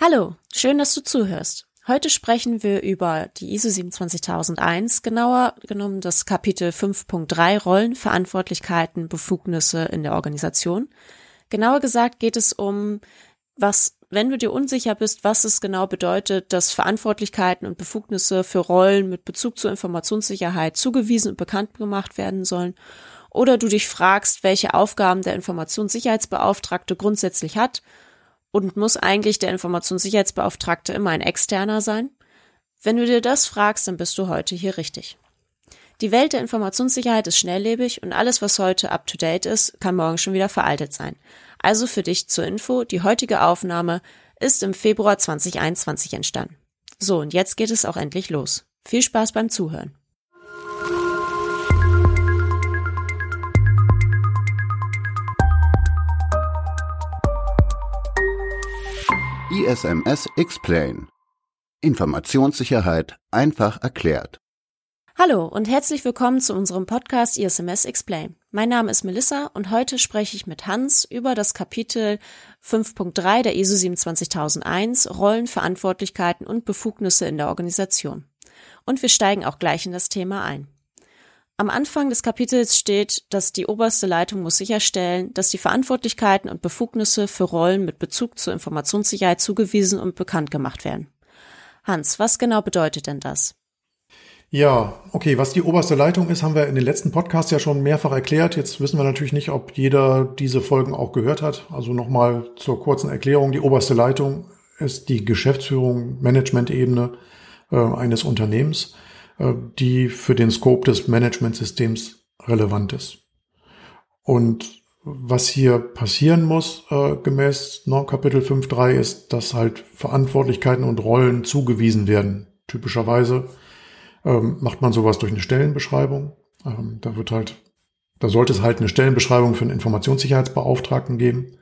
Hallo, schön, dass du zuhörst. Heute sprechen wir über die ISO 27001, genauer genommen das Kapitel 5.3 Rollen, Verantwortlichkeiten, Befugnisse in der Organisation. Genauer gesagt geht es um, was, wenn du dir unsicher bist, was es genau bedeutet, dass Verantwortlichkeiten und Befugnisse für Rollen mit Bezug zur Informationssicherheit zugewiesen und bekannt gemacht werden sollen, oder du dich fragst, welche Aufgaben der Informationssicherheitsbeauftragte grundsätzlich hat und muss eigentlich der Informationssicherheitsbeauftragte immer ein externer sein? Wenn du dir das fragst, dann bist du heute hier richtig. Die Welt der Informationssicherheit ist schnelllebig und alles, was heute up-to-date ist, kann morgen schon wieder veraltet sein. Also für dich zur Info, die heutige Aufnahme ist im Februar 2021 entstanden. So, und jetzt geht es auch endlich los. Viel Spaß beim Zuhören. ISMS Explain. Informationssicherheit einfach erklärt. Hallo und herzlich willkommen zu unserem Podcast ISMS Explain. Mein Name ist Melissa und heute spreche ich mit Hans über das Kapitel 5.3 der ISO 27001 Rollen, Verantwortlichkeiten und Befugnisse in der Organisation. Und wir steigen auch gleich in das Thema ein. Am Anfang des Kapitels steht, dass die oberste Leitung muss sicherstellen, dass die Verantwortlichkeiten und Befugnisse für Rollen mit Bezug zur Informationssicherheit zugewiesen und bekannt gemacht werden. Hans, was genau bedeutet denn das? Ja, okay, was die oberste Leitung ist, haben wir in den letzten Podcasts ja schon mehrfach erklärt. Jetzt wissen wir natürlich nicht, ob jeder diese Folgen auch gehört hat. Also nochmal zur kurzen Erklärung. Die oberste Leitung ist die Geschäftsführung, Management-Ebene äh, eines Unternehmens. Äh, die für den Scope des Managementsystems relevant ist. Und was hier passieren muss, äh, gemäß Normkapitel 5.3, ist, dass halt Verantwortlichkeiten und Rollen zugewiesen werden. Typischerweise ähm, macht man sowas durch eine Stellenbeschreibung. Ähm, da wird halt, da sollte es halt eine Stellenbeschreibung für einen Informationssicherheitsbeauftragten geben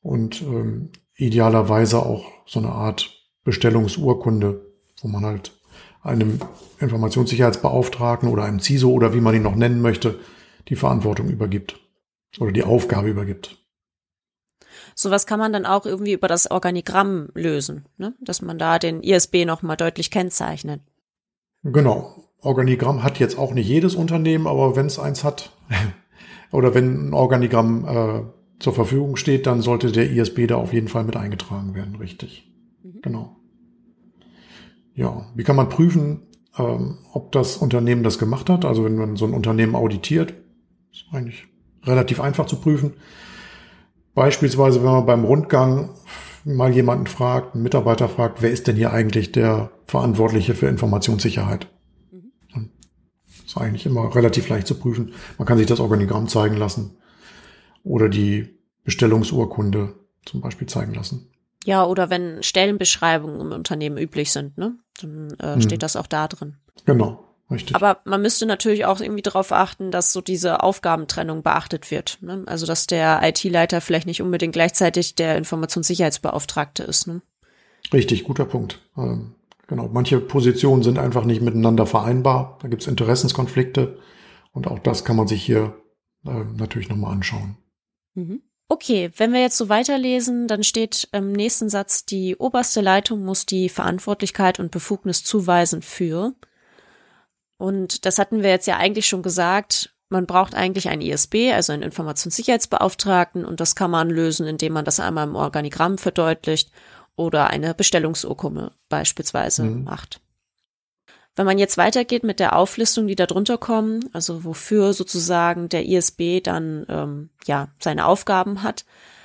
und ähm, idealerweise auch so eine Art Bestellungsurkunde, wo man halt einem Informationssicherheitsbeauftragten oder einem CISO oder wie man ihn noch nennen möchte, die Verantwortung übergibt oder die Aufgabe übergibt. Sowas kann man dann auch irgendwie über das Organigramm lösen, ne? dass man da den ISB nochmal deutlich kennzeichnet. Genau. Organigramm hat jetzt auch nicht jedes Unternehmen, aber wenn es eins hat oder wenn ein Organigramm äh, zur Verfügung steht, dann sollte der ISB da auf jeden Fall mit eingetragen werden, richtig. Mhm. Genau. Ja, wie kann man prüfen, ähm, ob das Unternehmen das gemacht hat? Also wenn man so ein Unternehmen auditiert, ist eigentlich relativ einfach zu prüfen. Beispielsweise, wenn man beim Rundgang mal jemanden fragt, einen Mitarbeiter fragt, wer ist denn hier eigentlich der Verantwortliche für Informationssicherheit? Mhm. ist eigentlich immer relativ leicht zu prüfen. Man kann sich das Organigramm zeigen lassen oder die Bestellungsurkunde zum Beispiel zeigen lassen. Ja, oder wenn Stellenbeschreibungen im Unternehmen üblich sind, ne? Dann äh, hm. steht das auch da drin. Genau, richtig. Aber man müsste natürlich auch irgendwie darauf achten, dass so diese Aufgabentrennung beachtet wird. Ne? Also dass der IT-Leiter vielleicht nicht unbedingt gleichzeitig der Informationssicherheitsbeauftragte ist. Ne? Richtig, guter Punkt. Ähm, genau, manche Positionen sind einfach nicht miteinander vereinbar. Da gibt es Interessenskonflikte und auch das kann man sich hier äh, natürlich nochmal anschauen. Mhm. Okay, wenn wir jetzt so weiterlesen, dann steht im nächsten Satz, die oberste Leitung muss die Verantwortlichkeit und Befugnis zuweisen für. Und das hatten wir jetzt ja eigentlich schon gesagt. Man braucht eigentlich einen ISB, also einen Informationssicherheitsbeauftragten, und das kann man lösen, indem man das einmal im Organigramm verdeutlicht oder eine Bestellungsurkunde beispielsweise mhm. macht. Wenn man jetzt weitergeht mit der Auflistung, die da drunter kommen, also wofür sozusagen der ISB dann ähm, ja seine Aufgaben hat,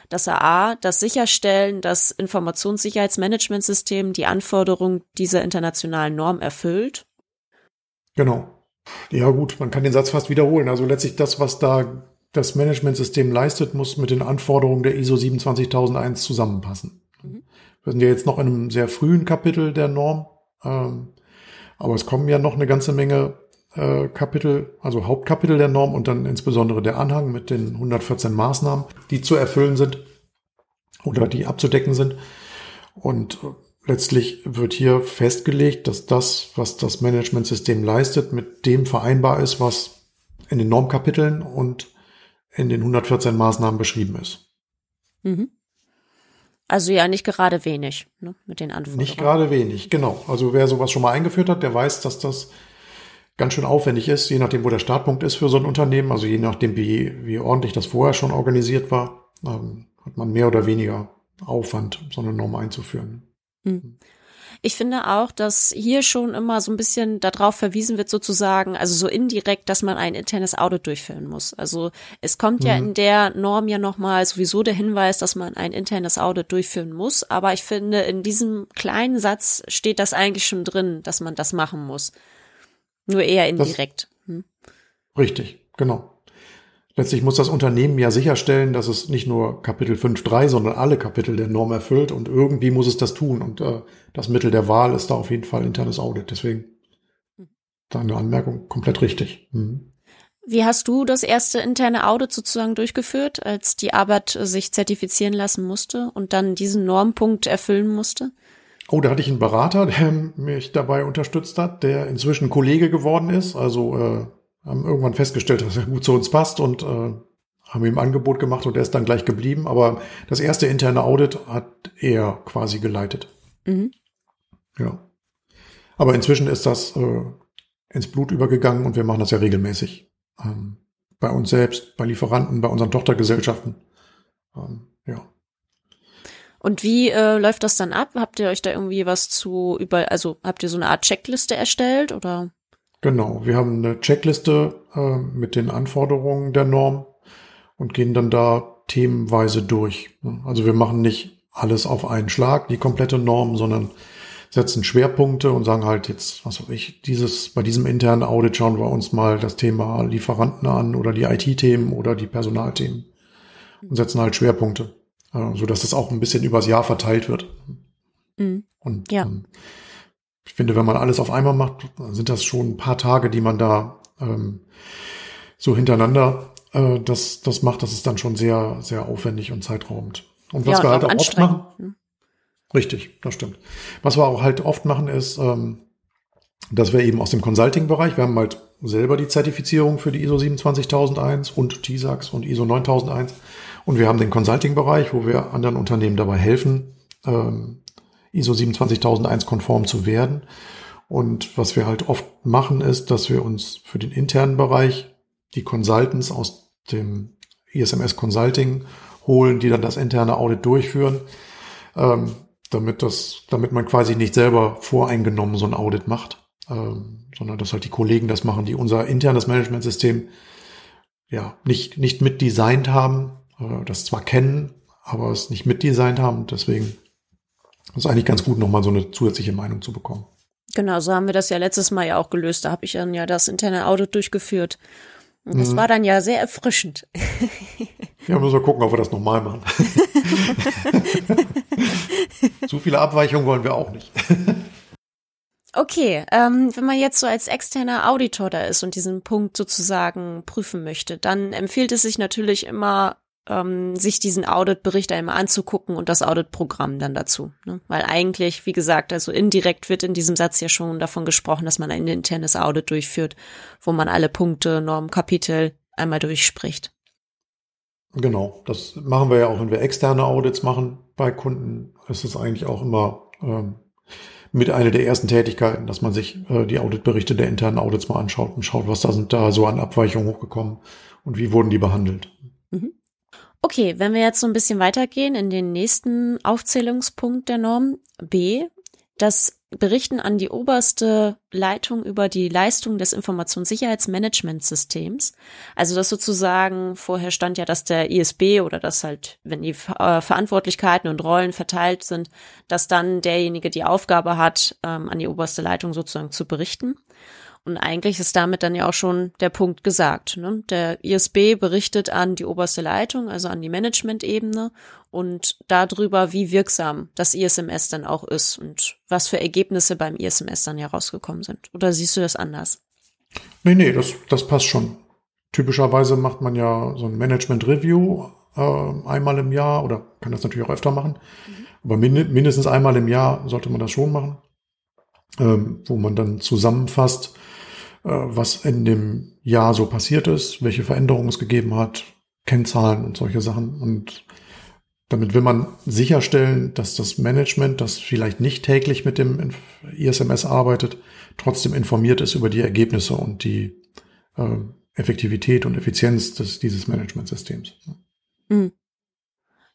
dass er A, das sicherstellen, dass Informationssicherheitsmanagementsystem die Anforderungen dieser internationalen Norm erfüllt. Genau. Ja gut, man kann den Satz fast wiederholen. Also letztlich das, was da das Managementsystem leistet, muss mit den Anforderungen der ISO 27001 zusammenpassen. Mhm. Wir sind ja jetzt noch in einem sehr frühen Kapitel der Norm. Ähm, aber es kommen ja noch eine ganze Menge äh, Kapitel, also Hauptkapitel der Norm und dann insbesondere der Anhang mit den 114 Maßnahmen, die zu erfüllen sind oder die abzudecken sind. Und äh, letztlich wird hier festgelegt, dass das, was das Managementsystem leistet, mit dem vereinbar ist, was in den Normkapiteln und in den 114 Maßnahmen beschrieben ist. Mhm. Also ja, nicht gerade wenig ne, mit den Anforderungen. Nicht gerade wenig, genau. Also wer sowas schon mal eingeführt hat, der weiß, dass das ganz schön aufwendig ist, je nachdem, wo der Startpunkt ist für so ein Unternehmen, also je nachdem, wie, wie ordentlich das vorher schon organisiert war, ähm, hat man mehr oder weniger Aufwand, so eine Norm einzuführen. Hm. Ich finde auch, dass hier schon immer so ein bisschen darauf verwiesen wird, sozusagen, also so indirekt, dass man ein internes Audit durchführen muss. Also es kommt mhm. ja in der Norm ja nochmal sowieso der Hinweis, dass man ein internes Audit durchführen muss. Aber ich finde, in diesem kleinen Satz steht das eigentlich schon drin, dass man das machen muss. Nur eher indirekt. Hm? Richtig, genau. Letztlich muss das Unternehmen ja sicherstellen, dass es nicht nur Kapitel 5.3, sondern alle Kapitel der Norm erfüllt und irgendwie muss es das tun. Und äh, das Mittel der Wahl ist da auf jeden Fall internes Audit. Deswegen deine Anmerkung komplett richtig. Mhm. Wie hast du das erste interne Audit sozusagen durchgeführt, als die Arbeit sich zertifizieren lassen musste und dann diesen Normpunkt erfüllen musste? Oh, da hatte ich einen Berater, der mich dabei unterstützt hat, der inzwischen Kollege geworden ist. Also äh, haben irgendwann festgestellt, dass er gut zu uns passt und äh, haben ihm ein Angebot gemacht und er ist dann gleich geblieben. Aber das erste interne Audit hat er quasi geleitet. Mhm. Ja. Aber inzwischen ist das äh, ins Blut übergegangen und wir machen das ja regelmäßig. Ähm, bei uns selbst, bei Lieferanten, bei unseren Tochtergesellschaften. Ähm, ja. Und wie äh, läuft das dann ab? Habt ihr euch da irgendwie was zu über, also habt ihr so eine Art Checkliste erstellt oder? Genau, wir haben eine Checkliste äh, mit den Anforderungen der Norm und gehen dann da themenweise durch. Also wir machen nicht alles auf einen Schlag, die komplette Norm, sondern setzen Schwerpunkte und sagen halt jetzt, was weiß ich, dieses, bei diesem internen Audit schauen wir uns mal das Thema Lieferanten an oder die IT-Themen oder die Personalthemen und setzen halt Schwerpunkte, äh, so dass es auch ein bisschen übers Jahr verteilt wird. Mhm. Und ja. ähm, ich finde, wenn man alles auf einmal macht, sind das schon ein paar Tage, die man da ähm, so hintereinander äh, das, das macht. Das ist dann schon sehr, sehr aufwendig und zeitraubend. Und was ja, wir halt auch oft machen. Ne? Richtig, das stimmt. Was wir auch halt oft machen, ist, ähm, dass wir eben aus dem Consulting-Bereich, wir haben halt selber die Zertifizierung für die ISO 27001 und TISAX und ISO 9001 und wir haben den Consulting-Bereich, wo wir anderen Unternehmen dabei helfen, ähm, ISO 27001 konform zu werden. Und was wir halt oft machen, ist, dass wir uns für den internen Bereich die Consultants aus dem ISMS Consulting holen, die dann das interne Audit durchführen, ähm, damit das, damit man quasi nicht selber voreingenommen so ein Audit macht, ähm, sondern dass halt die Kollegen das machen, die unser internes Managementsystem ja nicht nicht mitdesignt haben, äh, das zwar kennen, aber es nicht mitdesignt haben. Deswegen das ist eigentlich ganz gut, nochmal so eine zusätzliche Meinung zu bekommen. Genau, so haben wir das ja letztes Mal ja auch gelöst. Da habe ich dann ja das interne Audit durchgeführt. Und das mhm. war dann ja sehr erfrischend. Ja, müssen wir gucken, ob wir das nochmal machen. Zu viele Abweichungen wollen wir auch nicht. Okay, ähm, wenn man jetzt so als externer Auditor da ist und diesen Punkt sozusagen prüfen möchte, dann empfiehlt es sich natürlich immer ähm, sich diesen Auditbericht einmal anzugucken und das Auditprogramm dann dazu. Ne? Weil eigentlich, wie gesagt, also indirekt wird in diesem Satz ja schon davon gesprochen, dass man ein internes Audit durchführt, wo man alle Punkte, Normen, Kapitel einmal durchspricht. Genau, das machen wir ja auch, wenn wir externe Audits machen bei Kunden. Ist es eigentlich auch immer ähm, mit einer der ersten Tätigkeiten, dass man sich äh, die Auditberichte der internen Audits mal anschaut und schaut, was da sind da so an Abweichungen hochgekommen und wie wurden die behandelt. Mhm. Okay, wenn wir jetzt so ein bisschen weitergehen in den nächsten Aufzählungspunkt der Norm B, das Berichten an die oberste Leitung über die Leistung des Informationssicherheitsmanagementsystems. Also das sozusagen, vorher stand ja, dass der ISB oder das halt, wenn die äh, Verantwortlichkeiten und Rollen verteilt sind, dass dann derjenige die Aufgabe hat, ähm, an die oberste Leitung sozusagen zu berichten. Und eigentlich ist damit dann ja auch schon der Punkt gesagt. Ne? Der ISB berichtet an die oberste Leitung, also an die Management-Ebene und darüber, wie wirksam das ISMS dann auch ist und was für Ergebnisse beim ISMS dann herausgekommen sind. Oder siehst du das anders? Nee, nee, das, das passt schon. Typischerweise macht man ja so ein Management-Review äh, einmal im Jahr oder kann das natürlich auch öfter machen. Mhm. Aber min mindestens einmal im Jahr sollte man das schon machen, ähm, wo man dann zusammenfasst, was in dem Jahr so passiert ist, welche Veränderungen es gegeben hat, Kennzahlen und solche Sachen. Und damit will man sicherstellen, dass das Management, das vielleicht nicht täglich mit dem ISMS arbeitet, trotzdem informiert ist über die Ergebnisse und die äh, Effektivität und Effizienz des, dieses Managementsystems. Mhm.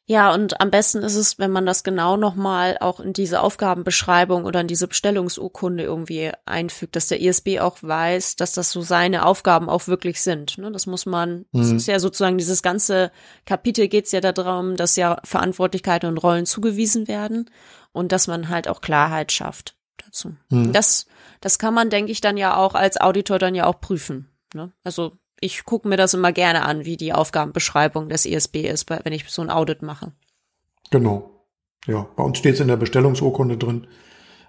Ja, und am besten ist es, wenn man das genau nochmal auch in diese Aufgabenbeschreibung oder in diese Bestellungsurkunde irgendwie einfügt, dass der ISB auch weiß, dass das so seine Aufgaben auch wirklich sind. Ne? Das muss man, mhm. das ist ja sozusagen dieses ganze Kapitel geht es ja darum, dass ja Verantwortlichkeiten und Rollen zugewiesen werden und dass man halt auch Klarheit schafft dazu. Mhm. Das, das kann man, denke ich, dann ja auch als Auditor dann ja auch prüfen. Ne? Also ich gucke mir das immer gerne an, wie die Aufgabenbeschreibung des ISB ist, wenn ich so ein Audit mache. Genau. Ja, bei uns steht es in der Bestellungsurkunde drin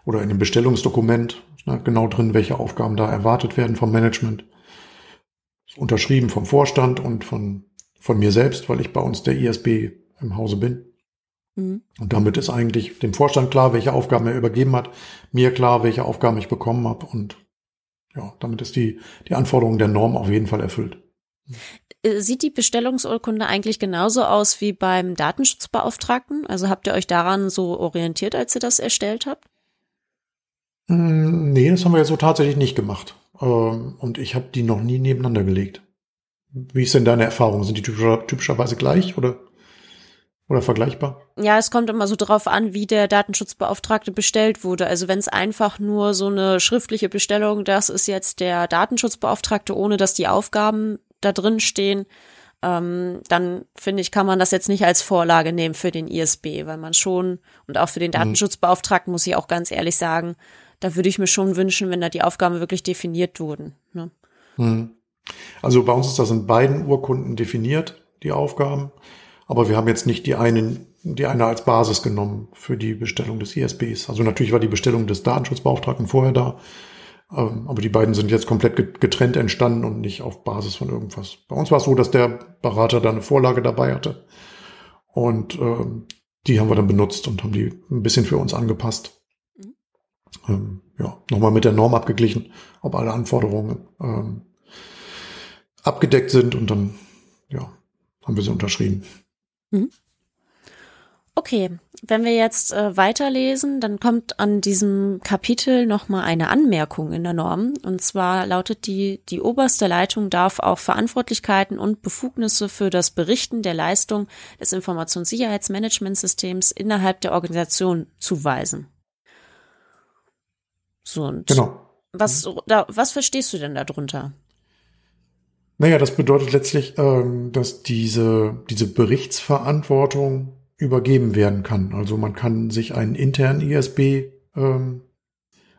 oder in dem Bestellungsdokument ne, genau drin, welche Aufgaben da erwartet werden vom Management. Unterschrieben vom Vorstand und von, von mir selbst, weil ich bei uns der ISB im Hause bin. Mhm. Und damit ist eigentlich dem Vorstand klar, welche Aufgaben er übergeben hat, mir klar, welche Aufgaben ich bekommen habe und ja, damit ist die, die Anforderung der Norm auf jeden Fall erfüllt. Äh, sieht die Bestellungsurkunde eigentlich genauso aus wie beim Datenschutzbeauftragten? Also habt ihr euch daran so orientiert, als ihr das erstellt habt? Mm, nee, das haben wir ja so tatsächlich nicht gemacht. Ähm, und ich habe die noch nie nebeneinander gelegt. Wie ist denn deine Erfahrung? Sind die typischerweise gleich oder? Oder vergleichbar? Ja, es kommt immer so drauf an, wie der Datenschutzbeauftragte bestellt wurde. Also wenn es einfach nur so eine schriftliche Bestellung, das ist jetzt der Datenschutzbeauftragte, ohne dass die Aufgaben da drin stehen, ähm, dann finde ich, kann man das jetzt nicht als Vorlage nehmen für den ISB, weil man schon, und auch für den mhm. Datenschutzbeauftragten muss ich auch ganz ehrlich sagen, da würde ich mir schon wünschen, wenn da die Aufgaben wirklich definiert wurden. Ne? Mhm. Also bei uns ist das in beiden Urkunden definiert, die Aufgaben. Aber wir haben jetzt nicht die einen, die eine als Basis genommen für die Bestellung des ISBs. Also natürlich war die Bestellung des Datenschutzbeauftragten vorher da. Ähm, aber die beiden sind jetzt komplett getrennt entstanden und nicht auf Basis von irgendwas. Bei uns war es so, dass der Berater da eine Vorlage dabei hatte. Und ähm, die haben wir dann benutzt und haben die ein bisschen für uns angepasst. Mhm. Ähm, ja, nochmal mit der Norm abgeglichen, ob alle Anforderungen ähm, abgedeckt sind und dann, ja, haben wir sie unterschrieben. Mhm. Okay, wenn wir jetzt äh, weiterlesen, dann kommt an diesem Kapitel nochmal eine Anmerkung in der Norm. Und zwar lautet die, die oberste Leitung darf auch Verantwortlichkeiten und Befugnisse für das Berichten der Leistung des Informationssicherheitsmanagementsystems innerhalb der Organisation zuweisen. So, und genau. was, da, was verstehst du denn darunter? Naja, das bedeutet letztlich, ähm, dass diese, diese Berichtsverantwortung übergeben werden kann. Also man kann sich einen internen ISB ähm,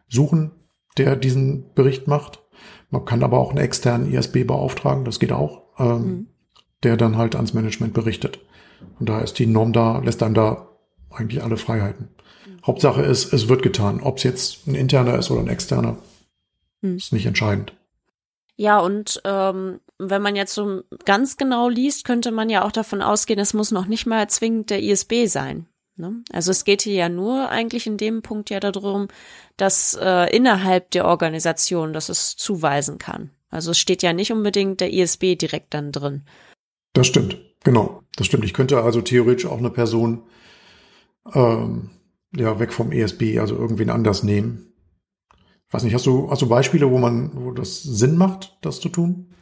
suchen, der diesen Bericht macht. Man kann aber auch einen externen ISB beauftragen, das geht auch, ähm, mhm. der dann halt ans Management berichtet. Und da ist die Norm da, lässt einem da eigentlich alle Freiheiten. Mhm. Hauptsache ist, es wird getan. Ob es jetzt ein interner ist oder ein externer, mhm. ist nicht entscheidend. Ja, und ähm, wenn man jetzt so ganz genau liest, könnte man ja auch davon ausgehen, es muss noch nicht mal zwingend der ISB sein. Ne? Also es geht hier ja nur eigentlich in dem Punkt ja darum, dass äh, innerhalb der Organisation, dass es zuweisen kann. Also es steht ja nicht unbedingt der ISB direkt dann drin. Das stimmt, genau. Das stimmt. Ich könnte also theoretisch auch eine Person ähm, ja weg vom ESB, also irgendwen anders nehmen weiß nicht, hast du, hast du Beispiele, wo man, wo das Sinn macht, das zu tun?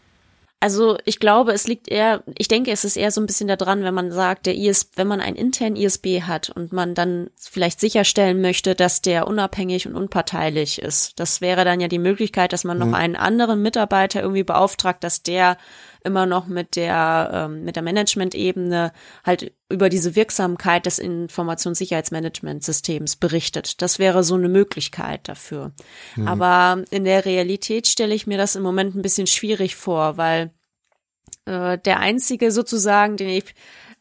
Also ich glaube, es liegt eher, ich denke, es ist eher so ein bisschen daran, wenn man sagt, der ISB, wenn man einen internen ISB hat und man dann vielleicht sicherstellen möchte, dass der unabhängig und unparteilich ist. Das wäre dann ja die Möglichkeit, dass man noch mhm. einen anderen Mitarbeiter irgendwie beauftragt, dass der immer noch mit der, ähm, mit der Management-Ebene halt über diese Wirksamkeit des Informationssicherheitsmanagementsystems berichtet. Das wäre so eine Möglichkeit dafür. Mhm. Aber in der Realität stelle ich mir das im Moment ein bisschen schwierig vor, weil äh, der einzige sozusagen, den ich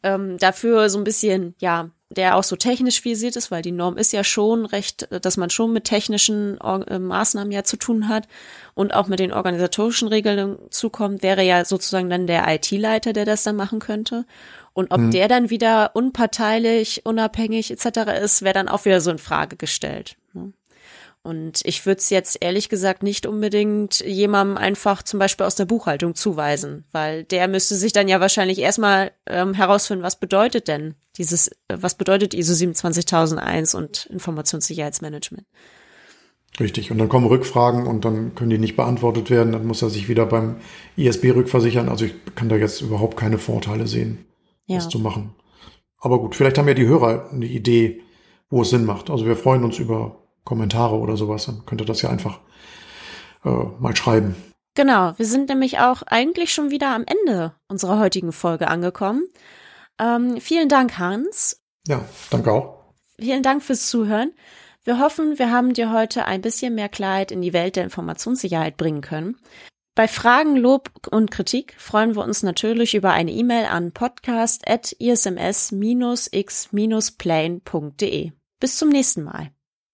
ähm, dafür so ein bisschen, ja, der auch so technisch visiert ist, weil die Norm ist ja schon recht, dass man schon mit technischen äh, Maßnahmen ja zu tun hat und auch mit den organisatorischen Regeln zukommt, wäre ja sozusagen dann der IT-Leiter, der das dann machen könnte. Und ob hm. der dann wieder unparteilich, unabhängig etc. ist, wäre dann auch wieder so in Frage gestellt. Und ich würde es jetzt ehrlich gesagt nicht unbedingt jemandem einfach zum Beispiel aus der Buchhaltung zuweisen, weil der müsste sich dann ja wahrscheinlich erstmal ähm, herausfinden, was bedeutet denn dieses, äh, was bedeutet ISO 27001 und Informationssicherheitsmanagement. Richtig. Und dann kommen Rückfragen und dann können die nicht beantwortet werden. Dann muss er sich wieder beim ISB rückversichern. Also ich kann da jetzt überhaupt keine Vorteile sehen, ja. das zu machen. Aber gut, vielleicht haben ja die Hörer eine Idee, wo es Sinn macht. Also wir freuen uns über Kommentare oder sowas. Dann könnt ihr das ja einfach äh, mal schreiben. Genau, wir sind nämlich auch eigentlich schon wieder am Ende unserer heutigen Folge angekommen. Ähm, vielen Dank, Hans. Ja, danke auch. Vielen Dank fürs Zuhören. Wir hoffen, wir haben dir heute ein bisschen mehr Klarheit in die Welt der Informationssicherheit bringen können. Bei Fragen, Lob und Kritik freuen wir uns natürlich über eine E-Mail an podcast.isms-x-plane.de. Bis zum nächsten Mal.